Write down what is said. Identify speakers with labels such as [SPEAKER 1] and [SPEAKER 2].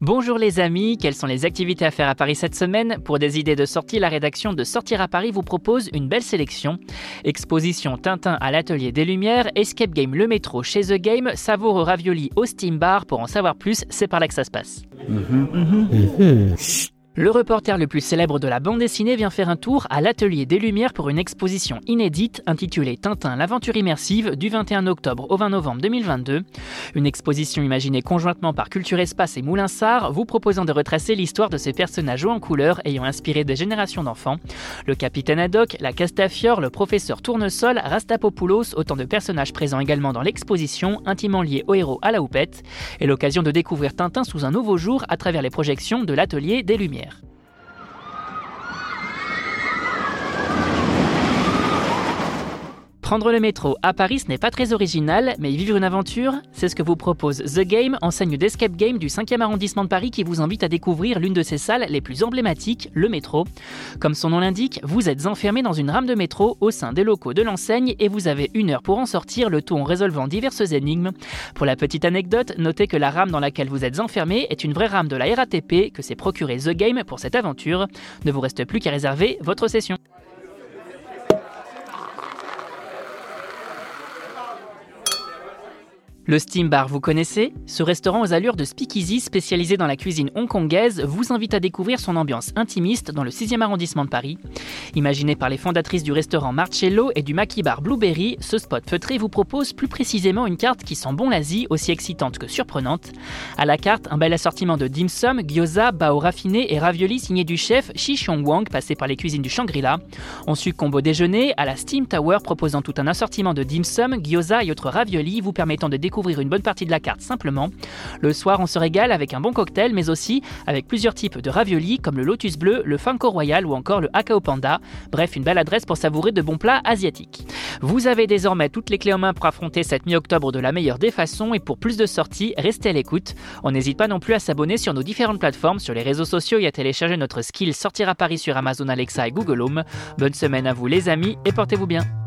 [SPEAKER 1] Bonjour les amis, quelles sont les activités à faire à Paris cette semaine Pour des idées de sortie, la rédaction de Sortir à Paris vous propose une belle sélection. Exposition Tintin à l'Atelier des Lumières, Escape Game Le Métro chez The Game, Savoure Ravioli au Steam Bar. Pour en savoir plus, c'est par là que ça se passe. Le reporter le plus célèbre de la bande dessinée vient faire un tour à l'Atelier des Lumières pour une exposition inédite intitulée Tintin, l'aventure immersive du 21 octobre au 20 novembre 2022. Une exposition imaginée conjointement par Culture Espace et Moulinsart, vous proposant de retracer l'histoire de ces personnages hauts en couleur ayant inspiré des générations d'enfants. Le capitaine Haddock, la Castafiore, le professeur Tournesol, Rastapopoulos, autant de personnages présents également dans l'exposition, intimement liés au héros à la houppette, et l'occasion de découvrir Tintin sous un nouveau jour à travers les projections de l'Atelier des Lumières. Prendre le métro à Paris, ce n'est pas très original, mais vivre une aventure, c'est ce que vous propose The Game, enseigne d'escape game du 5e arrondissement de Paris qui vous invite à découvrir l'une de ses salles les plus emblématiques, le métro. Comme son nom l'indique, vous êtes enfermé dans une rame de métro au sein des locaux de l'enseigne et vous avez une heure pour en sortir, le tout en résolvant diverses énigmes. Pour la petite anecdote, notez que la rame dans laquelle vous êtes enfermé est une vraie rame de la RATP que s'est procuré The Game pour cette aventure. Ne vous reste plus qu'à réserver votre session. Le Steam Bar, vous connaissez? Ce restaurant aux allures de speakeasy spécialisé dans la cuisine hongkongaise vous invite à découvrir son ambiance intimiste dans le 6e arrondissement de Paris. Imaginé par les fondatrices du restaurant Marcello et du Maki Bar Blueberry, ce spot feutré vous propose plus précisément une carte qui sent bon l'Asie, aussi excitante que surprenante. À la carte, un bel assortiment de dim sum, gyoza, bao raffiné et raviolis signé du chef Shi Xiong Wang, passé par les cuisines du Shangri-La. On suit combo déjeuner à la Steam Tower proposant tout un assortiment de dim sum, gyoza et autres raviolis vous permettant de découvrir ouvrir une bonne partie de la carte simplement. Le soir, on se régale avec un bon cocktail, mais aussi avec plusieurs types de raviolis comme le Lotus Bleu, le Funko Royal ou encore le Hakao Panda. Bref, une belle adresse pour savourer de bons plats asiatiques. Vous avez désormais toutes les clés en main pour affronter cette mi-octobre de la meilleure des façons et pour plus de sorties, restez à l'écoute. On n'hésite pas non plus à s'abonner sur nos différentes plateformes, sur les réseaux sociaux et à télécharger notre skill Sortir à Paris sur Amazon Alexa et Google Home. Bonne semaine à vous les amis et portez-vous bien.